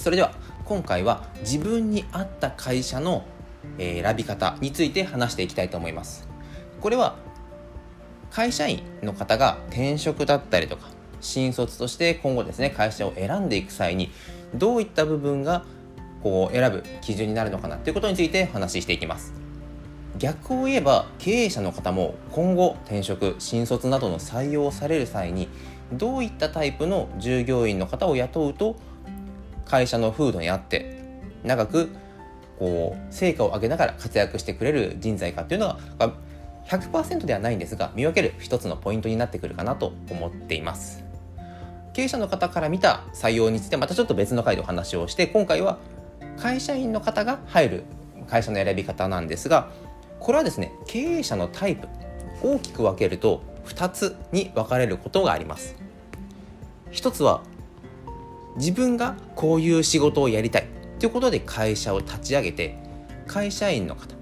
それでは今回は自分に合った会社の選び方について話していきたいと思います。これは会社員の方が転職だったりとか新卒として今後ですね会社を選んでいく際にどういった部分がこう選ぶ基準になるのかなということについて話していきます。逆を言えば経営者の方も今後転職新卒などの採用される際にどういったタイプの従業員の方を雇うと会社の風土にあって長くこう成果を上げながら活躍してくれる人材かっていうのが100%ではないんですが見分ける一つのポイントになってくるかなと思っています。経営者の方から見た採用についてまたちょっと別の回でお話をして今回は会社員の方が入る会社の選び方なんですがこれはですね経営者のタイプ大きく分けると2つに分かれることがあります。一つは自分がこういう仕事をやりたいということで会社を立ち上げて会社員の方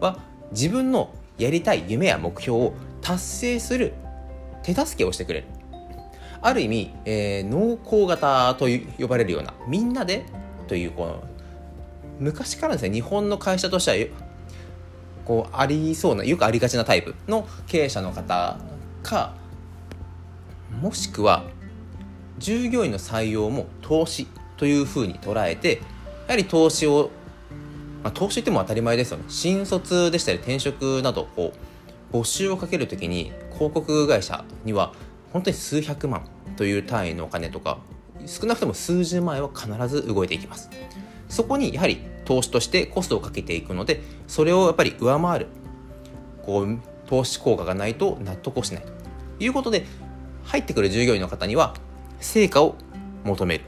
は自分のやりたい夢や目標を達成する手助けをしてくれる。ある意味、えー、農耕型と呼ばれるようなみんなでというこの昔からですね日本の会社としてはこうありそうなよくありがちなタイプの経営者の方かもしくは従業員の採用も投資というふうに捉えてやはり投資を、まあ、投資っても当たり前ですよね。新卒でしたり転職などこう募集をかけるときに広告会社には本当に数百万という単位のお金とか少なくとも数十万円は必ず動いていきます。そこにやはり投資としてコストをかけていくのでそれをやっぱり上回るこう投資効果がないと納得をしないということで入ってくる従業員の方には成果を求める。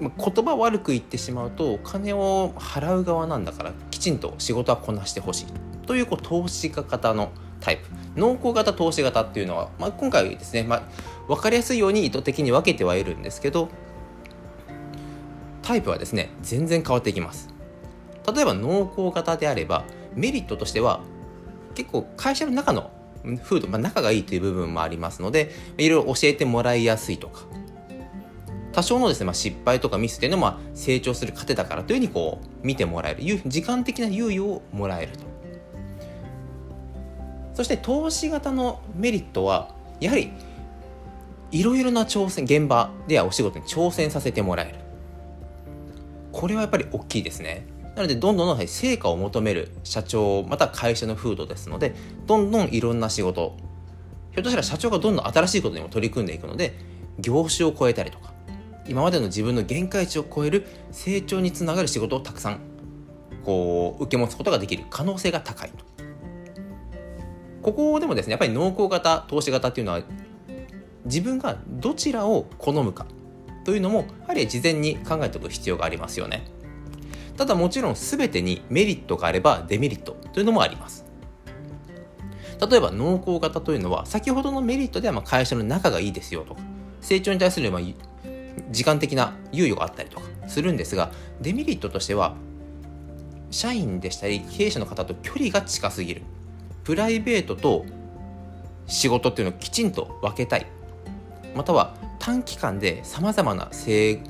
言葉悪く言ってしまうとお金を払う側なんだからきちんと仕事はこなしてほしい。というこう投資家型のタイプ。濃厚型投資型っていうのは、まあ、今回ですね、まあ、分かりやすいように意図的に分けてはいるんですけどタイプはですね全然変わっていきます。例えば濃厚型であればメリットとしては結構会社の中の風土、まあ、仲がいいという部分もありますのでいろいろ教えてもらいやすいとか。多少のですね、まあ、失敗とかミスっていうのも成長する糧だからというふうにこう見てもらえる。時間的な猶予をもらえると。そして投資型のメリットはやはりいろいろな挑戦現場ではお仕事に挑戦させてもらえる。これはやっぱり大きいですね。なのでどんどん成果を求める社長また会社の風土ですのでどんどんいろんな仕事ひょっとしたら社長がどんどん新しいことにも取り組んでいくので業種を超えたりとか今までの自分の限界値を超える成長につながる仕事をたくさんこう受け持つことができる可能性が高いと。ここでもですねやっぱり濃厚型投資型っていうのは自分がどちらを好むかというのもやはり事前に考えておく必要がありますよね。ただもちろん全てにメリットがあればデメリットというのもあります。例えば濃厚型というのは先ほどのメリットではま会社の仲がいいですよとか成長に対するま時間的な猶予があったりとかするんですがデメリットとしては社員でしたり経営者の方と距離が近すぎる。プライベートと仕事っていうのをきちんと分けたい。または短期間でさまざまな成、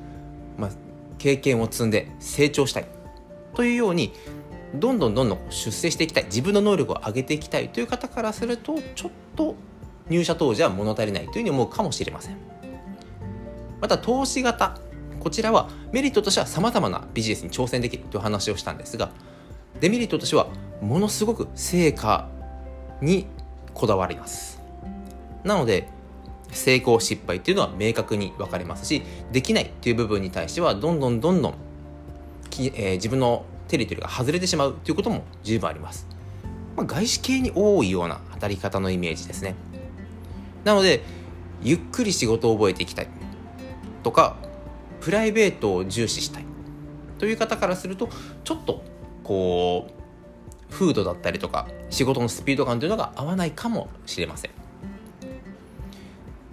経験を積んで成長したい。というようにどんどんどんどん出世していきたい。自分の能力を上げていきたい。という方からするとちょっと入社当時は物足りないというふうに思うかもしれません。また投資型。こちらはメリットとしてはさまざまなビジネスに挑戦できるという話をしたんですがデメリットとしてはものすごく成果にこだわります。なので成功失敗っていうのは明確に分かれますしできないっていう部分に対してはどんどんどんどんき、えー、自分のテリトリーが外れてしまうということも十分あります、まあ、外資系に多いような当たり方のイメージですね。なのでゆっくり仕事を覚えていきたい。とかプライベートを重視したい。という方からするとちょっとこう風土だったりとか仕事のスピード感というのが合わないかもしれません。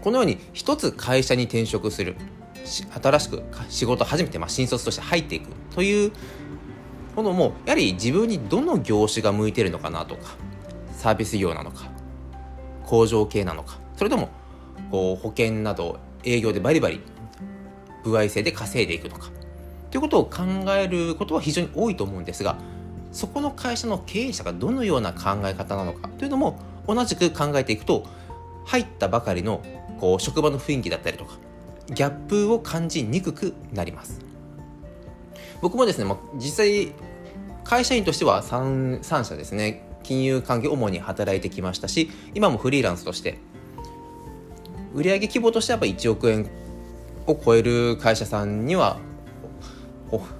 このように一つ会社に転職する新しく仕事初めてまあ新卒として入っていくというものもやはり自分にどの業種が向いてるのかなとかサービス業なのか工場系なのかそれともこう保険など営業でバリバリ歩合制で稼いでいくとかということを考えることは非常に多いと思うんですがそこの会社の経営者がどのような考え方なのかというのも同じく考えていくと入ったばかりのこう職場の雰囲気だったりとかギャップを感じにくくなります。僕もですね、まあ、実際会社員としては 3, 3社ですね金融関係主に働いてきましたし今もフリーランスとして売上規模としてはやっぱ1億円を超える会社さんには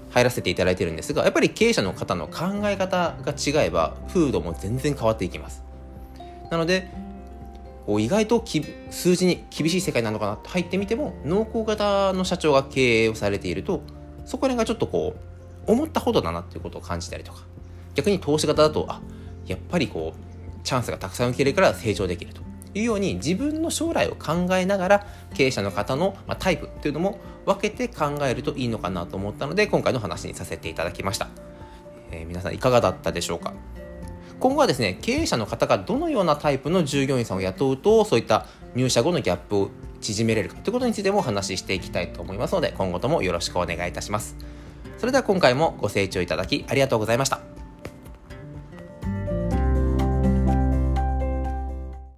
入らせていただいてるんですがやっぱり経営者の方の考え方が違えば風土も全然変わっていきます。なのでこう意外と数字に厳しい世界なのかなと入ってみても濃厚型の社長が経営をされているとそこら辺がちょっとこう思ったほどだなっていうことを感じたりとか。逆に投資型だとあやっぱりこうチャンスがたくさん受けるから成長できると。いうように自分の将来を考えながら経営者の方のタイプっていうのも分けて考えるといいのかなと思ったので今回の話にさせていただきました、えー、皆さんいかがだったでしょうか？今後はですね経営者の方がどのようなタイプの従業員さんを雇うとそういった入社後のギャップを縮めれるかということについてもお話ししていきたいと思いますので今後ともよろしくお願いいたします。それでは今回もご清聴いただきありがとうございました。